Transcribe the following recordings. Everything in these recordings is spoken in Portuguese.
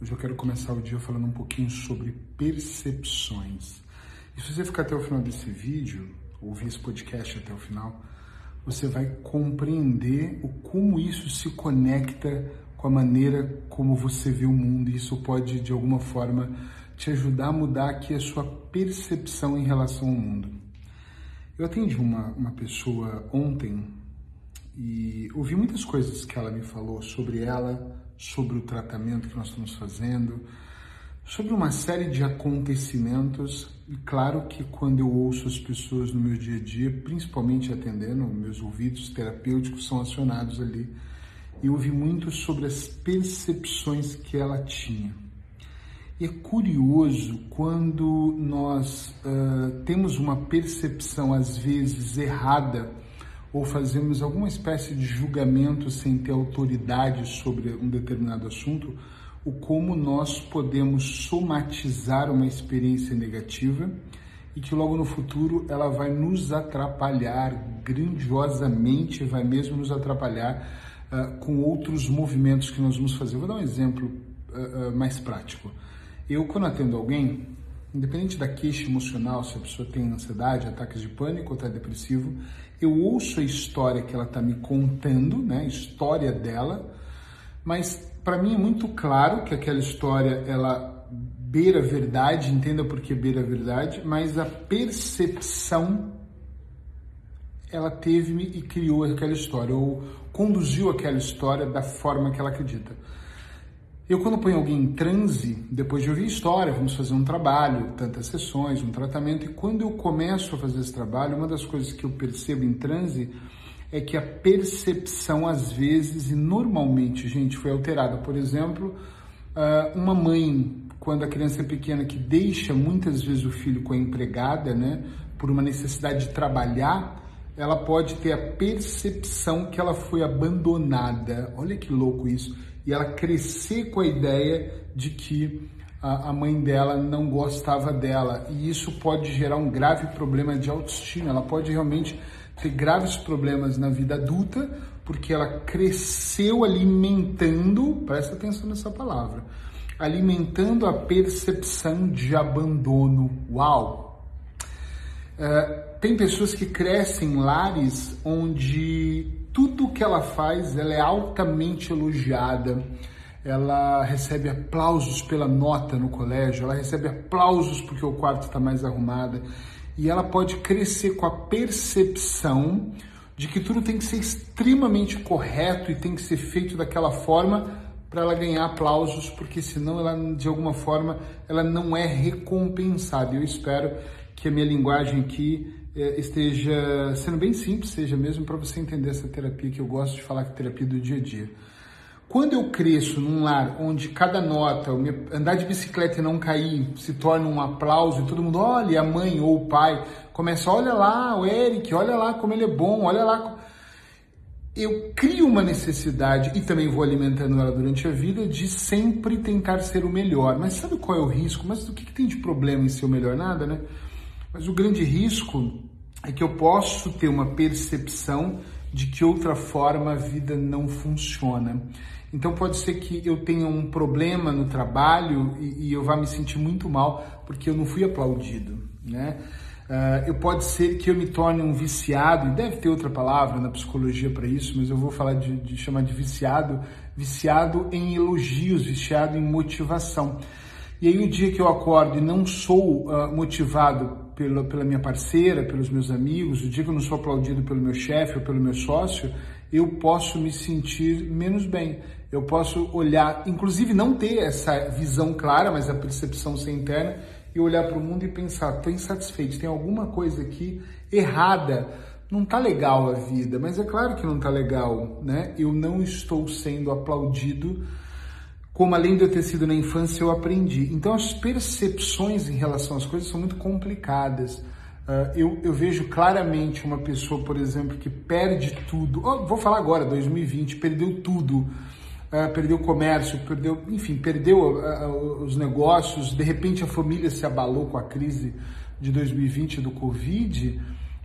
Hoje eu quero começar o dia falando um pouquinho sobre percepções. E se você ficar até o final desse vídeo, ouvir esse podcast até o final, você vai compreender o como isso se conecta com a maneira como você vê o mundo. E isso pode, de alguma forma, te ajudar a mudar aqui a sua percepção em relação ao mundo. Eu atendi uma, uma pessoa ontem e ouvi muitas coisas que ela me falou sobre ela, sobre o tratamento que nós estamos fazendo, sobre uma série de acontecimentos. E claro que quando eu ouço as pessoas no meu dia a dia, principalmente atendendo, meus ouvidos terapêuticos são acionados ali. E ouvi muito sobre as percepções que ela tinha. E é curioso quando nós uh, temos uma percepção, às vezes, errada, ou fazemos alguma espécie de julgamento sem ter autoridade sobre um determinado assunto, o como nós podemos somatizar uma experiência negativa e que logo no futuro ela vai nos atrapalhar grandiosamente, vai mesmo nos atrapalhar uh, com outros movimentos que nós vamos fazer. Vou dar um exemplo uh, uh, mais prático. Eu, quando atendo alguém, independente da queixa emocional, se a pessoa tem ansiedade, ataques de pânico ou está depressivo, eu ouço a história que ela está me contando, né, a história dela, mas para mim é muito claro que aquela história ela beira a verdade, entenda por que beira a verdade, mas a percepção ela teve e criou aquela história ou conduziu aquela história da forma que ela acredita. Eu, quando ponho alguém em transe, depois de ouvir história, vamos fazer um trabalho, tantas sessões, um tratamento, e quando eu começo a fazer esse trabalho, uma das coisas que eu percebo em transe é que a percepção, às vezes, e normalmente, gente, foi alterada. Por exemplo, ah, uma mãe, quando a criança é pequena, que deixa muitas vezes o filho com a empregada, né, por uma necessidade de trabalhar, ela pode ter a percepção que ela foi abandonada. Olha que louco isso e ela crescer com a ideia de que a, a mãe dela não gostava dela. E isso pode gerar um grave problema de autoestima. Ela pode realmente ter graves problemas na vida adulta porque ela cresceu alimentando, presta atenção nessa palavra, alimentando a percepção de abandono. Uau! Uh, tem pessoas que crescem em lares onde tudo que ela faz, ela é altamente elogiada. Ela recebe aplausos pela nota no colégio, ela recebe aplausos porque o quarto está mais arrumado. E ela pode crescer com a percepção de que tudo tem que ser extremamente correto e tem que ser feito daquela forma para ela ganhar aplausos, porque senão ela de alguma forma ela não é recompensada. Eu espero que a minha linguagem aqui esteja sendo bem simples, seja mesmo para você entender essa terapia que eu gosto de falar que é terapia do dia a dia. Quando eu cresço num lar onde cada nota, andar de bicicleta e não cair, se torna um aplauso e todo mundo olha, a mãe ou o pai começa, olha lá o Eric, olha lá como ele é bom, olha lá. Eu crio uma necessidade e também vou alimentando ela durante a vida de sempre tentar ser o melhor. Mas sabe qual é o risco? Mas o que, que tem de problema em ser o melhor? Nada, né? Mas o grande risco é que eu posso ter uma percepção de que outra forma a vida não funciona. Então pode ser que eu tenha um problema no trabalho e, e eu vá me sentir muito mal porque eu não fui aplaudido, né? Uh, eu pode ser que eu me torne um viciado, e deve ter outra palavra na psicologia para isso, mas eu vou falar de, de chamar de viciado, viciado em elogios, viciado em motivação. E aí o dia que eu acordo e não sou uh, motivado pela, pela minha parceira, pelos meus amigos, o dia que eu não sou aplaudido pelo meu chefe ou pelo meu sócio, eu posso me sentir menos bem. Eu posso olhar, inclusive não ter essa visão clara, mas a percepção ser interna, e olhar para o mundo e pensar, estou insatisfeito, tem alguma coisa aqui errada, não está legal a vida, mas é claro que não está legal, né? Eu não estou sendo aplaudido como além de eu ter sido na infância, eu aprendi. Então as percepções em relação às coisas são muito complicadas. Uh, eu, eu, vejo claramente uma pessoa, por exemplo, que perde tudo. Oh, vou falar agora, 2020, perdeu tudo. Uh, perdeu o comércio, perdeu, enfim, perdeu uh, os negócios. De repente a família se abalou com a crise de 2020 do Covid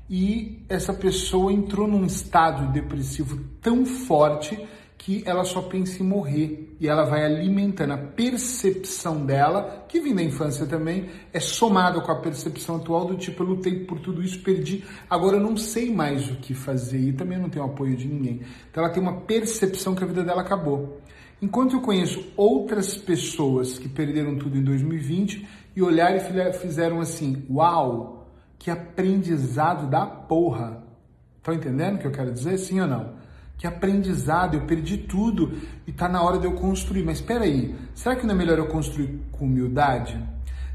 e essa pessoa entrou num estado depressivo tão forte que ela só pensa em morrer e ela vai alimentando a percepção dela, que vem da infância também, é somada com a percepção atual do tipo, eu lutei por tudo isso, perdi, agora eu não sei mais o que fazer e também não tenho apoio de ninguém. Então ela tem uma percepção que a vida dela acabou. Enquanto eu conheço outras pessoas que perderam tudo em 2020 e olharam e fizeram assim, uau, que aprendizado da porra. Estão entendendo o que eu quero dizer? Sim ou não? Que aprendizado, eu perdi tudo e está na hora de eu construir. Mas espera aí, será que não é melhor eu construir com humildade?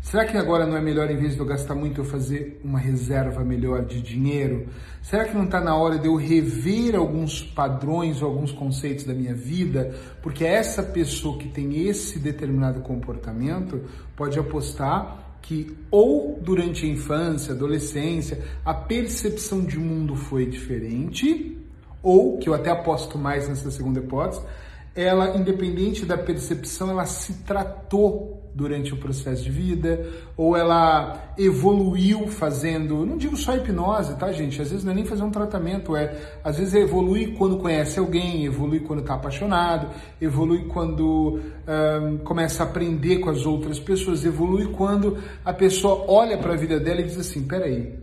Será que agora não é melhor, em vez de eu gastar muito, eu fazer uma reserva melhor de dinheiro? Será que não está na hora de eu rever alguns padrões ou alguns conceitos da minha vida? Porque essa pessoa que tem esse determinado comportamento pode apostar que ou durante a infância, adolescência, a percepção de mundo foi diferente, ou, que eu até aposto mais nessa segunda hipótese, ela, independente da percepção, ela se tratou durante o processo de vida, ou ela evoluiu fazendo, não digo só hipnose, tá, gente? Às vezes não é nem fazer um tratamento, é às vezes evolui quando conhece alguém, evolui quando está apaixonado, evolui quando um, começa a aprender com as outras pessoas, evolui quando a pessoa olha para a vida dela e diz assim: peraí,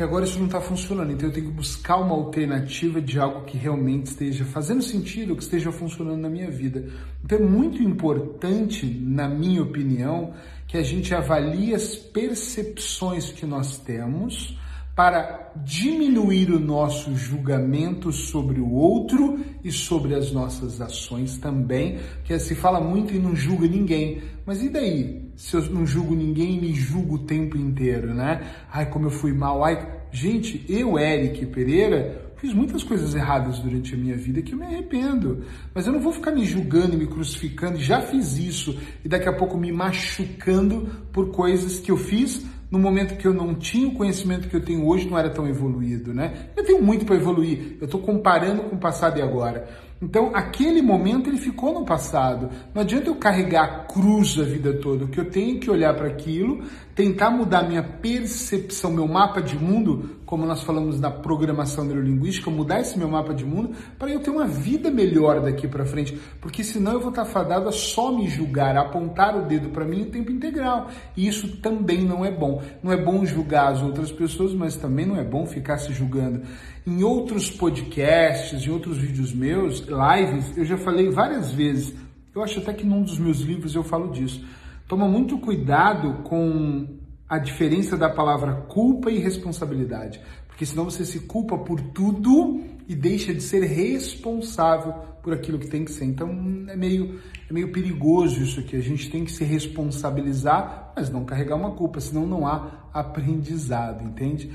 que agora isso não está funcionando, então eu tenho que buscar uma alternativa de algo que realmente esteja fazendo sentido, que esteja funcionando na minha vida. Então é muito importante, na minha opinião, que a gente avalie as percepções que nós temos para diminuir o nosso julgamento sobre o outro e sobre as nossas ações também, que se fala muito em não julga ninguém, mas e daí? se eu não julgo ninguém e me julgo o tempo inteiro, né? Ai, como eu fui mal, ai. Gente, eu, Eric Pereira, fiz muitas coisas erradas durante a minha vida que eu me arrependo. Mas eu não vou ficar me julgando e me crucificando, já fiz isso, e daqui a pouco me machucando por coisas que eu fiz no momento que eu não tinha o conhecimento que eu tenho hoje, não era tão evoluído, né? Eu tenho muito para evoluir, eu estou comparando com o passado e agora. Então, aquele momento ele ficou no passado. Não adianta eu carregar a cruz a vida toda. O que eu tenho que olhar para aquilo, tentar mudar minha percepção, meu mapa de mundo, como nós falamos na programação neurolinguística, mudar esse meu mapa de mundo para eu ter uma vida melhor daqui para frente. Porque senão eu vou estar fadado a só me julgar, a apontar o dedo para mim o tempo integral. E isso também não é bom. Não é bom julgar as outras pessoas, mas também não é bom ficar se julgando. Em outros podcasts, em outros vídeos meus, lives, eu já falei várias vezes, eu acho até que num dos meus livros eu falo disso. Toma muito cuidado com a diferença da palavra culpa e responsabilidade, porque senão você se culpa por tudo e deixa de ser responsável por aquilo que tem que ser. Então é meio, é meio perigoso isso aqui. A gente tem que se responsabilizar, mas não carregar uma culpa, senão não há aprendizado, entende?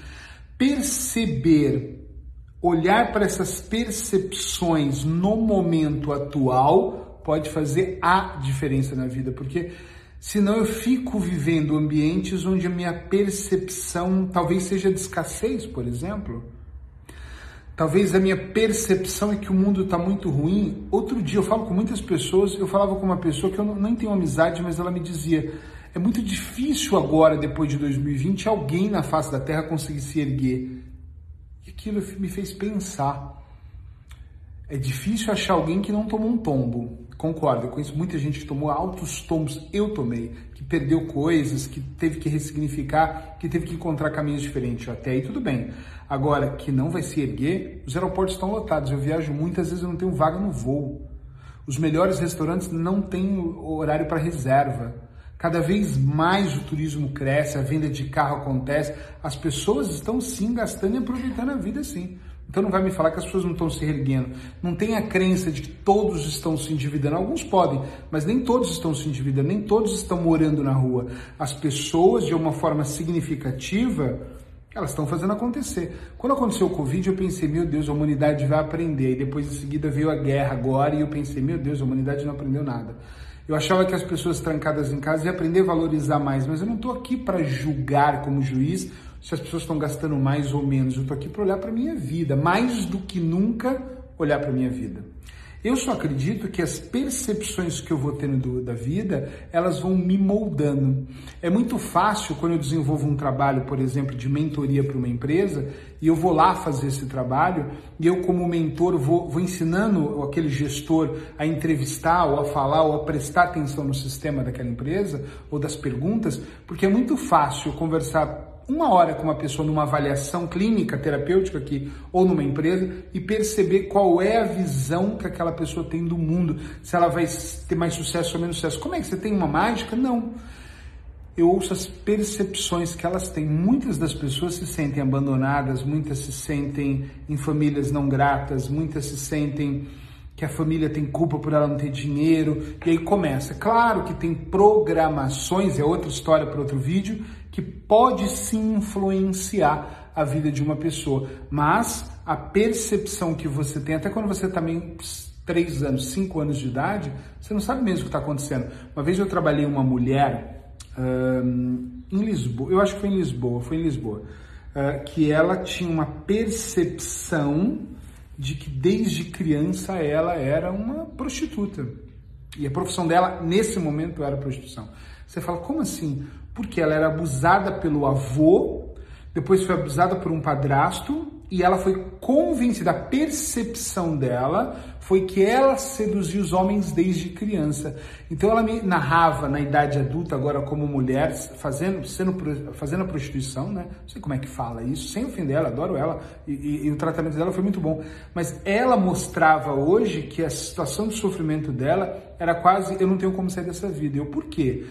Perceber olhar para essas percepções no momento atual pode fazer a diferença na vida, porque senão eu fico vivendo ambientes onde a minha percepção talvez seja de escassez, por exemplo. Talvez a minha percepção é que o mundo está muito ruim. Outro dia eu falo com muitas pessoas, eu falava com uma pessoa que eu não, nem tenho amizade, mas ela me dizia: é muito difícil agora, depois de 2020, alguém na face da Terra conseguir se erguer. Aquilo me fez pensar. É difícil achar alguém que não tomou um tombo. Concordo, eu conheço muita gente que tomou altos tombos, eu tomei, que perdeu coisas, que teve que ressignificar, que teve que encontrar caminhos diferentes. Até aí tudo bem. Agora, que não vai se erguer, os aeroportos estão lotados. Eu viajo muitas vezes eu não tenho vaga no voo. Os melhores restaurantes não têm horário para reserva. Cada vez mais o turismo cresce, a venda de carro acontece, as pessoas estão sim gastando e aproveitando a vida sim. Então não vai me falar que as pessoas não estão se erguendo. Não tem a crença de que todos estão se endividando. Alguns podem, mas nem todos estão se endividando, nem todos estão morando na rua. As pessoas, de uma forma significativa, elas estão fazendo acontecer. Quando aconteceu o Covid, eu pensei, meu Deus, a humanidade vai aprender. E depois em seguida veio a guerra agora e eu pensei, meu Deus, a humanidade não aprendeu nada. Eu achava que as pessoas trancadas em casa iam aprender a valorizar mais, mas eu não estou aqui para julgar como juiz se as pessoas estão gastando mais ou menos. Eu estou aqui para olhar para a minha vida, mais do que nunca olhar para a minha vida. Eu só acredito que as percepções que eu vou tendo da vida, elas vão me moldando. É muito fácil quando eu desenvolvo um trabalho, por exemplo, de mentoria para uma empresa, e eu vou lá fazer esse trabalho, e eu como mentor vou, vou ensinando aquele gestor a entrevistar, ou a falar, ou a prestar atenção no sistema daquela empresa, ou das perguntas, porque é muito fácil conversar uma hora com uma pessoa numa avaliação clínica, terapêutica aqui, ou numa empresa, e perceber qual é a visão que aquela pessoa tem do mundo, se ela vai ter mais sucesso ou menos sucesso. Como é que você tem uma mágica? Não. Eu ouço as percepções que elas têm. Muitas das pessoas se sentem abandonadas, muitas se sentem em famílias não gratas, muitas se sentem que a família tem culpa por ela não ter dinheiro, e aí começa. Claro que tem programações, é outra história para outro vídeo, que pode sim influenciar a vida de uma pessoa, mas a percepção que você tem, até quando você também tá três anos, cinco anos de idade, você não sabe mesmo o que está acontecendo. Uma vez eu trabalhei uma mulher em Lisboa, eu acho que foi em Lisboa, foi em Lisboa, uh, que ela tinha uma percepção de que desde criança ela era uma prostituta. E a profissão dela, nesse momento, era prostituição. Você fala, como assim? Porque ela era abusada pelo avô, depois foi abusada por um padrasto, e ela foi convencida, a percepção dela foi que ela seduzia os homens desde criança. Então ela me narrava na idade adulta, agora como mulher, fazendo, sendo, fazendo a prostituição, né? Não sei como é que fala isso, sem ofender ela, adoro ela, e, e, e o tratamento dela foi muito bom. Mas ela mostrava hoje que a situação de sofrimento dela era quase, eu não tenho como sair dessa vida. Eu, por quê?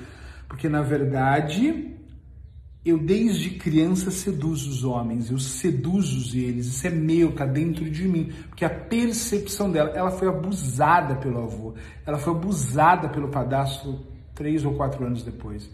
Porque na verdade eu desde criança seduzo os homens, eu seduzo eles, isso é meu, tá dentro de mim, porque a percepção dela, ela foi abusada pelo avô, ela foi abusada pelo padastro três ou quatro anos depois.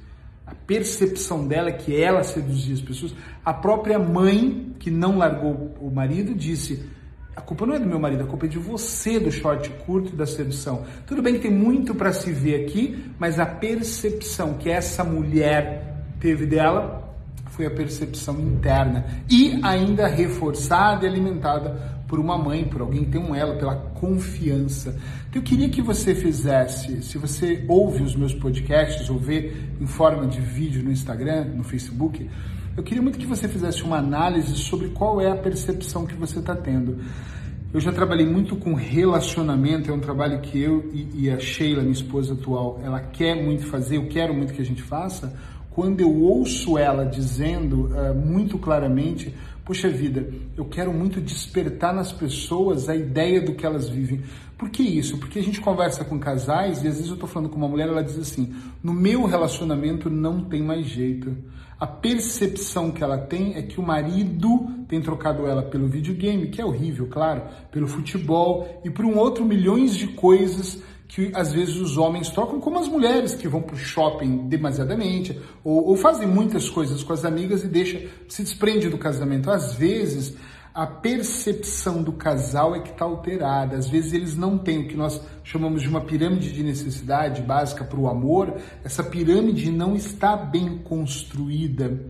A percepção dela é que ela seduzia as pessoas. A própria mãe, que não largou o marido, disse: a culpa não é do meu marido, a culpa é de você, do short curto e da sedução. Tudo bem que tem muito para se ver aqui, mas a percepção que essa mulher teve dela foi a percepção interna e ainda reforçada e alimentada por uma mãe, por alguém que tem um elo, pela confiança. Então eu queria que você fizesse, se você ouve os meus podcasts ou vê em forma de vídeo no Instagram, no Facebook, eu queria muito que você fizesse uma análise sobre qual é a percepção que você está tendo. Eu já trabalhei muito com relacionamento, é um trabalho que eu e, e a Sheila, minha esposa atual, ela quer muito fazer, eu quero muito que a gente faça, quando eu ouço ela dizendo uh, muito claramente, poxa vida, eu quero muito despertar nas pessoas a ideia do que elas vivem. Por que isso? Porque a gente conversa com casais e às vezes eu estou falando com uma mulher, ela diz assim: no meu relacionamento não tem mais jeito. A percepção que ela tem é que o marido tem trocado ela pelo videogame, que é horrível, claro, pelo futebol e por um outro milhões de coisas que às vezes os homens trocam, como as mulheres que vão para o shopping demasiadamente, ou, ou, fazem muitas coisas com as amigas e deixa, se desprende do casamento. Às vezes a percepção do casal é que está alterada. Às vezes eles não têm o que nós chamamos de uma pirâmide de necessidade básica para o amor. Essa pirâmide não está bem construída.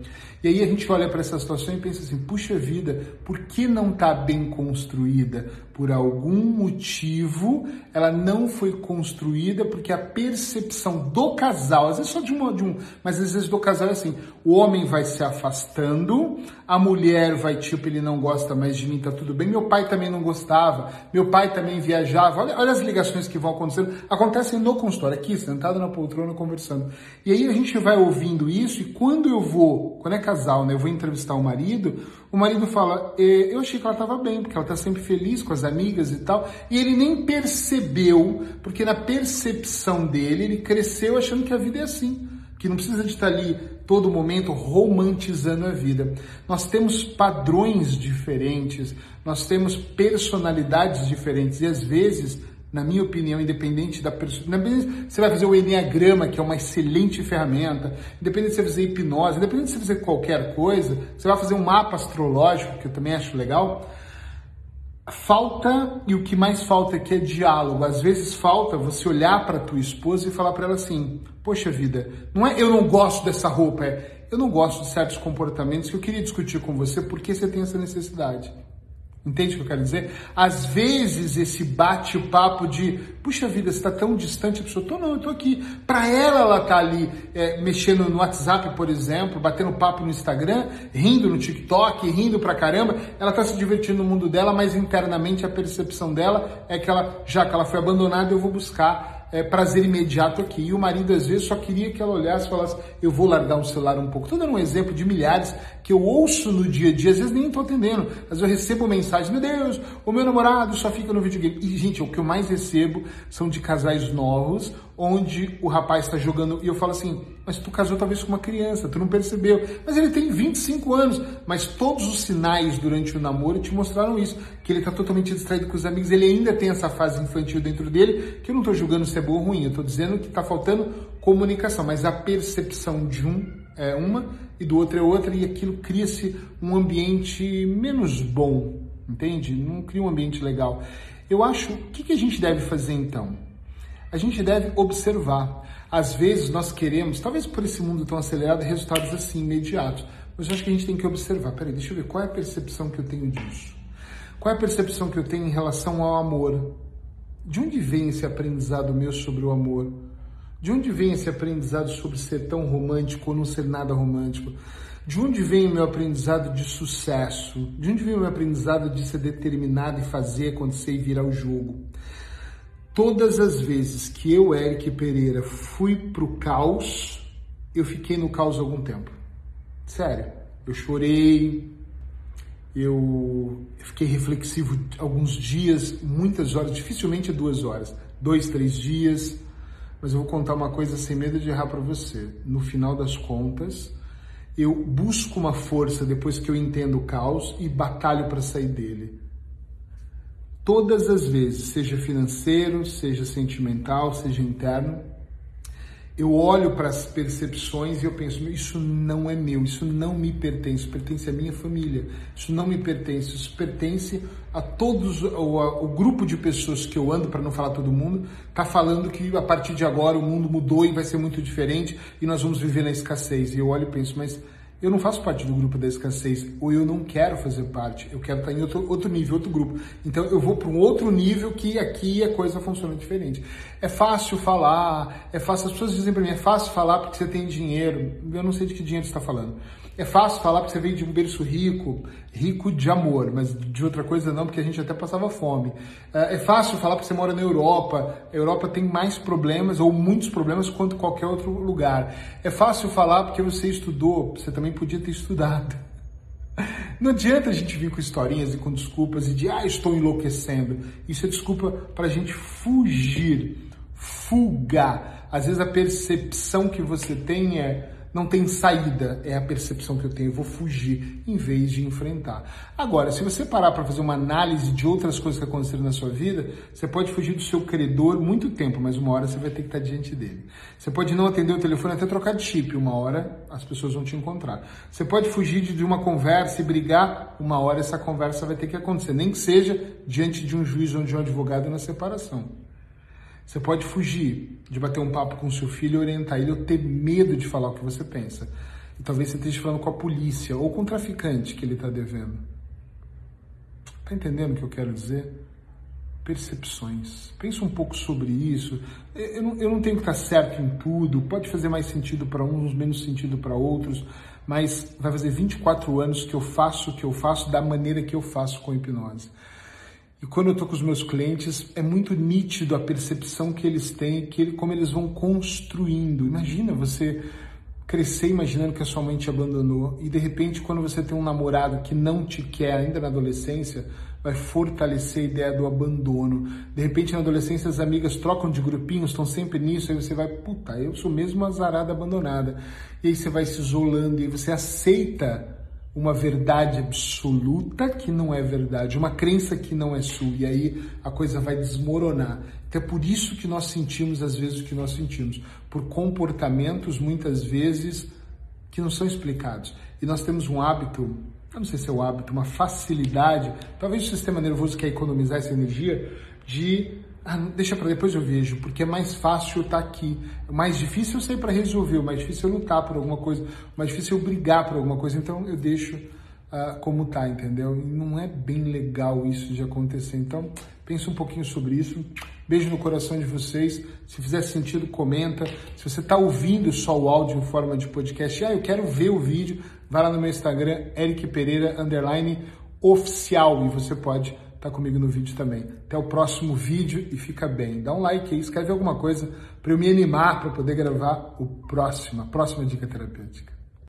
E aí a gente olha para essa situação e pensa assim: puxa vida, por que não está bem construída? Por algum motivo ela não foi construída porque a percepção do casal, às vezes só de, uma, de um, mas às vezes do casal é assim: o homem vai se afastando, a mulher vai tipo, ele não gosta mais de mim, tá tudo bem. Meu pai também não gostava, meu pai também viajava. Olha, olha as ligações que vão acontecendo, acontecem no consultório, aqui, sentado na poltrona, conversando. E aí a gente vai ouvindo isso, e quando eu vou, quando é casal, né, eu vou entrevistar o marido, o marido fala, eu achei que ela estava bem, porque ela está sempre feliz com as amigas e tal, e ele nem percebeu, porque na percepção dele, ele cresceu achando que a vida é assim que não precisa de estar ali todo momento romantizando a vida. Nós temos padrões diferentes, nós temos personalidades diferentes e às vezes na minha opinião, independente da pessoa. Você vai fazer o Enneagrama, que é uma excelente ferramenta, independente de você fazer hipnose, independente de você fazer qualquer coisa, você vai fazer um mapa astrológico, que eu também acho legal. Falta, e o que mais falta aqui é diálogo. Às vezes falta você olhar para tua esposa e falar para ela assim: Poxa vida, não é eu não gosto dessa roupa, é eu não gosto de certos comportamentos que eu queria discutir com você porque você tem essa necessidade. Entende o que eu quero dizer? Às vezes esse bate-papo de, puxa vida, você está tão distante, a pessoa, tô não, eu tô aqui. Para ela, ela tá ali é, mexendo no WhatsApp, por exemplo, batendo papo no Instagram, rindo no TikTok, rindo pra caramba. Ela tá se divertindo no mundo dela, mas internamente a percepção dela é que ela, já que ela foi abandonada, eu vou buscar é, prazer imediato aqui. E o marido, às vezes, só queria que ela olhasse e falasse: Eu vou largar um celular um pouco. Estou dando um exemplo de milhares que eu ouço no dia a dia, às vezes nem estou atendendo. Às vezes eu recebo mensagens: Meu Deus, o meu namorado só fica no videogame. E, gente, o que eu mais recebo são de casais novos, onde o rapaz está jogando. E eu falo assim: Mas tu casou talvez com uma criança, tu não percebeu. Mas ele tem 25 anos. Mas todos os sinais durante o namoro te mostraram isso: que ele está totalmente distraído com os amigos. Ele ainda tem essa fase infantil dentro dele, que eu não estou julgando se é bom ou ruim. Eu estou dizendo que está faltando comunicação. Mas a percepção de um é uma e do outro é outra. E aquilo cria-se um ambiente menos bom. Entende? Não cria um ambiente legal. Eu acho, o que, que a gente deve fazer então? A gente deve observar. Às vezes nós queremos, talvez por esse mundo tão acelerado, resultados assim imediatos. Mas eu acho que a gente tem que observar. Peraí, deixa eu ver qual é a percepção que eu tenho disso. Qual é a percepção que eu tenho em relação ao amor? De onde vem esse aprendizado meu sobre o amor? De onde vem esse aprendizado sobre ser tão romântico ou não ser nada romântico? De onde vem o meu aprendizado de sucesso? De onde vem o meu aprendizado de ser determinado e fazer acontecer e virar o jogo? Todas as vezes que eu, Eric Pereira, fui pro caos, eu fiquei no caos algum tempo. Sério. Eu chorei, eu fiquei reflexivo alguns dias, muitas horas, dificilmente duas horas, dois, três dias. Mas eu vou contar uma coisa sem medo de errar para você. No final das contas, eu busco uma força depois que eu entendo o caos e batalho para sair dele todas as vezes, seja financeiro, seja sentimental, seja interno, eu olho para as percepções e eu penso, isso não é meu, isso não me pertence, pertence à minha família, isso não me pertence, isso pertence a todos, o, o grupo de pessoas que eu ando, para não falar todo mundo, está falando que a partir de agora o mundo mudou e vai ser muito diferente e nós vamos viver na escassez. E eu olho e penso, mas eu não faço parte do grupo da escassez, ou eu não quero fazer parte, eu quero estar em outro, outro nível, outro grupo. Então eu vou para um outro nível que aqui a coisa funciona diferente. É fácil falar, é fácil, as pessoas dizem para mim, é fácil falar porque você tem dinheiro. Eu não sei de que dinheiro você está falando. É fácil falar porque você veio de um berço rico, rico de amor, mas de outra coisa não, porque a gente até passava fome. É, é fácil falar porque você mora na Europa. A Europa tem mais problemas, ou muitos problemas, quanto qualquer outro lugar. É fácil falar porque você estudou, você também podia ter estudado. Não adianta a gente vir com historinhas e com desculpas e de, ah, estou enlouquecendo. Isso é desculpa para a gente fugir, fugar. Às vezes a percepção que você tem é, não tem saída, é a percepção que eu tenho, eu vou fugir em vez de enfrentar. Agora, se você parar para fazer uma análise de outras coisas que aconteceram na sua vida, você pode fugir do seu credor muito tempo, mas uma hora você vai ter que estar diante dele. Você pode não atender o telefone até trocar de chip, uma hora as pessoas vão te encontrar. Você pode fugir de uma conversa e brigar, uma hora essa conversa vai ter que acontecer, nem que seja diante de um juiz ou de um advogado na separação. Você pode fugir de bater um papo com seu filho e orientar ele ou ter medo de falar o que você pensa. E talvez você esteja falando com a polícia ou com o traficante que ele está devendo. Está entendendo o que eu quero dizer? Percepções. Pensa um pouco sobre isso. Eu não, eu não tenho que estar certo em tudo. Pode fazer mais sentido para uns, menos sentido para outros. Mas vai fazer 24 anos que eu faço o que eu faço da maneira que eu faço com hipnose. E quando eu estou com os meus clientes, é muito nítido a percepção que eles têm, que ele, como eles vão construindo. Imagina você crescer imaginando que a sua mãe te abandonou e de repente quando você tem um namorado que não te quer ainda na adolescência, vai fortalecer a ideia do abandono. De repente na adolescência as amigas trocam de grupinhos, estão sempre nisso, aí você vai, puta, eu sou mesmo azarada abandonada. E aí você vai se isolando e você aceita uma verdade absoluta que não é verdade, uma crença que não é sua, e aí a coisa vai desmoronar. Então é por isso que nós sentimos às vezes o que nós sentimos, por comportamentos muitas vezes que não são explicados. E nós temos um hábito, eu não sei se é o hábito, uma facilidade, talvez o sistema nervoso quer economizar essa energia, de ah, deixa para depois eu vejo, porque é mais fácil estar tá aqui. Mais difícil eu sei para resolver, mais difícil é lutar por alguma coisa, mais difícil é eu brigar por alguma coisa, então eu deixo uh, como tá, entendeu? E não é bem legal isso de acontecer. Então, pense um pouquinho sobre isso. Beijo no coração de vocês. Se fizer sentido, comenta. Se você está ouvindo só o áudio em forma de podcast, ah, eu quero ver o vídeo, vai lá no meu Instagram, Eric Pereira, underline, oficial, e você pode estar tá comigo no vídeo também. Até o próximo vídeo e fica bem. Dá um like aí, escreve alguma coisa para eu me animar para poder gravar o próximo, a próxima dica terapêutica.